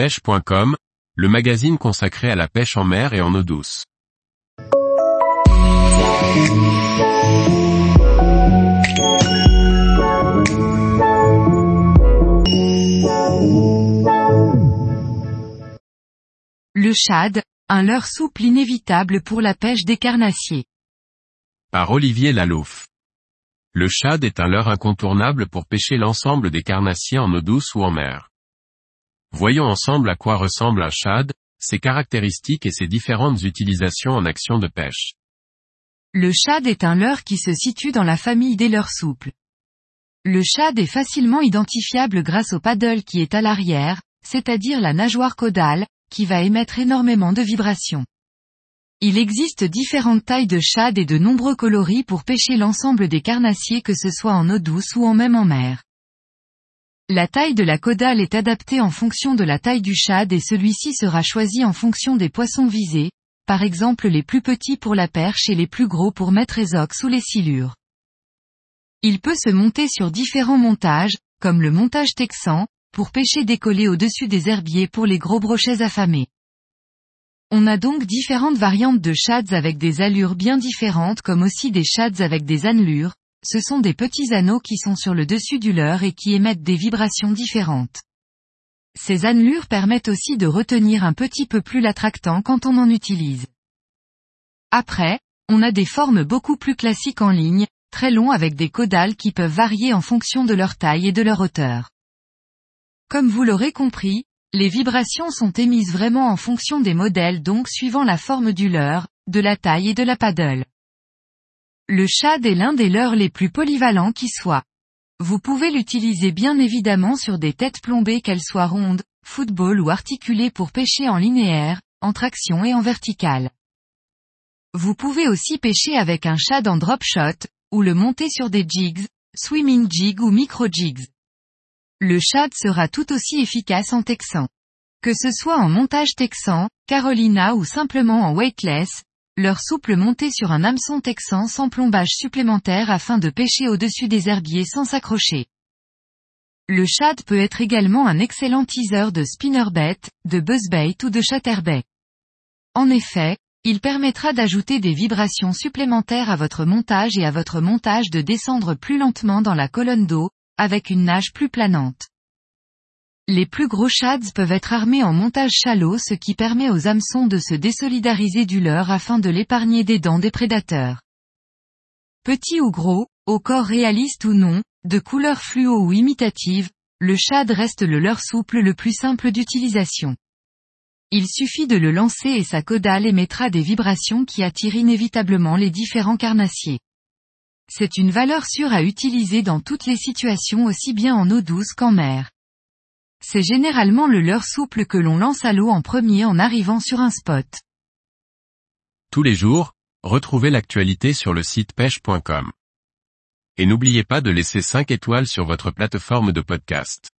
pêche.com, le magazine consacré à la pêche en mer et en eau douce. Le shad, un leurre souple inévitable pour la pêche des carnassiers. Par Olivier Lalouf. Le shad est un leurre incontournable pour pêcher l'ensemble des carnassiers en eau douce ou en mer. Voyons ensemble à quoi ressemble un shad, ses caractéristiques et ses différentes utilisations en action de pêche. Le shad est un leurre qui se situe dans la famille des leurres souples. Le shad est facilement identifiable grâce au paddle qui est à l'arrière, c'est-à-dire la nageoire caudale, qui va émettre énormément de vibrations. Il existe différentes tailles de shad et de nombreux coloris pour pêcher l'ensemble des carnassiers que ce soit en eau douce ou en même en mer. La taille de la caudale est adaptée en fonction de la taille du shad et celui-ci sera choisi en fonction des poissons visés, par exemple les plus petits pour la perche et les plus gros pour mettre les ox ou les silures. Il peut se monter sur différents montages, comme le montage texan, pour pêcher décollé au-dessus des herbiers pour les gros brochets affamés. On a donc différentes variantes de shads avec des allures bien différentes comme aussi des shads avec des annelures, ce sont des petits anneaux qui sont sur le dessus du leurre et qui émettent des vibrations différentes. Ces annelures permettent aussi de retenir un petit peu plus l'attractant quand on en utilise. Après, on a des formes beaucoup plus classiques en ligne, très longs avec des caudales qui peuvent varier en fonction de leur taille et de leur hauteur. Comme vous l'aurez compris, les vibrations sont émises vraiment en fonction des modèles donc suivant la forme du leurre, de la taille et de la paddle. Le shad est l'un des leurres les plus polyvalents qui soient. Vous pouvez l'utiliser bien évidemment sur des têtes plombées qu'elles soient rondes, football ou articulées pour pêcher en linéaire, en traction et en verticale. Vous pouvez aussi pêcher avec un shad en drop shot, ou le monter sur des jigs, swimming jig ou micro jigs. Le shad sera tout aussi efficace en texan. Que ce soit en montage texan, Carolina ou simplement en weightless, leur souple montée sur un hameçon texan sans plombage supplémentaire afin de pêcher au-dessus des herbiers sans s'accrocher. Le shad peut être également un excellent teaser de spinnerbait, de buzzbait ou de chatterbait. En effet, il permettra d'ajouter des vibrations supplémentaires à votre montage et à votre montage de descendre plus lentement dans la colonne d'eau, avec une nage plus planante. Les plus gros shads peuvent être armés en montage shallow ce qui permet aux hameçons de se désolidariser du leur afin de l'épargner des dents des prédateurs. Petit ou gros, au corps réaliste ou non, de couleur fluo ou imitative, le shad reste le leurre souple le plus simple d'utilisation. Il suffit de le lancer et sa caudale émettra des vibrations qui attirent inévitablement les différents carnassiers. C'est une valeur sûre à utiliser dans toutes les situations aussi bien en eau douce qu'en mer. C'est généralement le leurre souple que l'on lance à l'eau en premier en arrivant sur un spot. Tous les jours, retrouvez l'actualité sur le site pêche.com. Et n'oubliez pas de laisser 5 étoiles sur votre plateforme de podcast.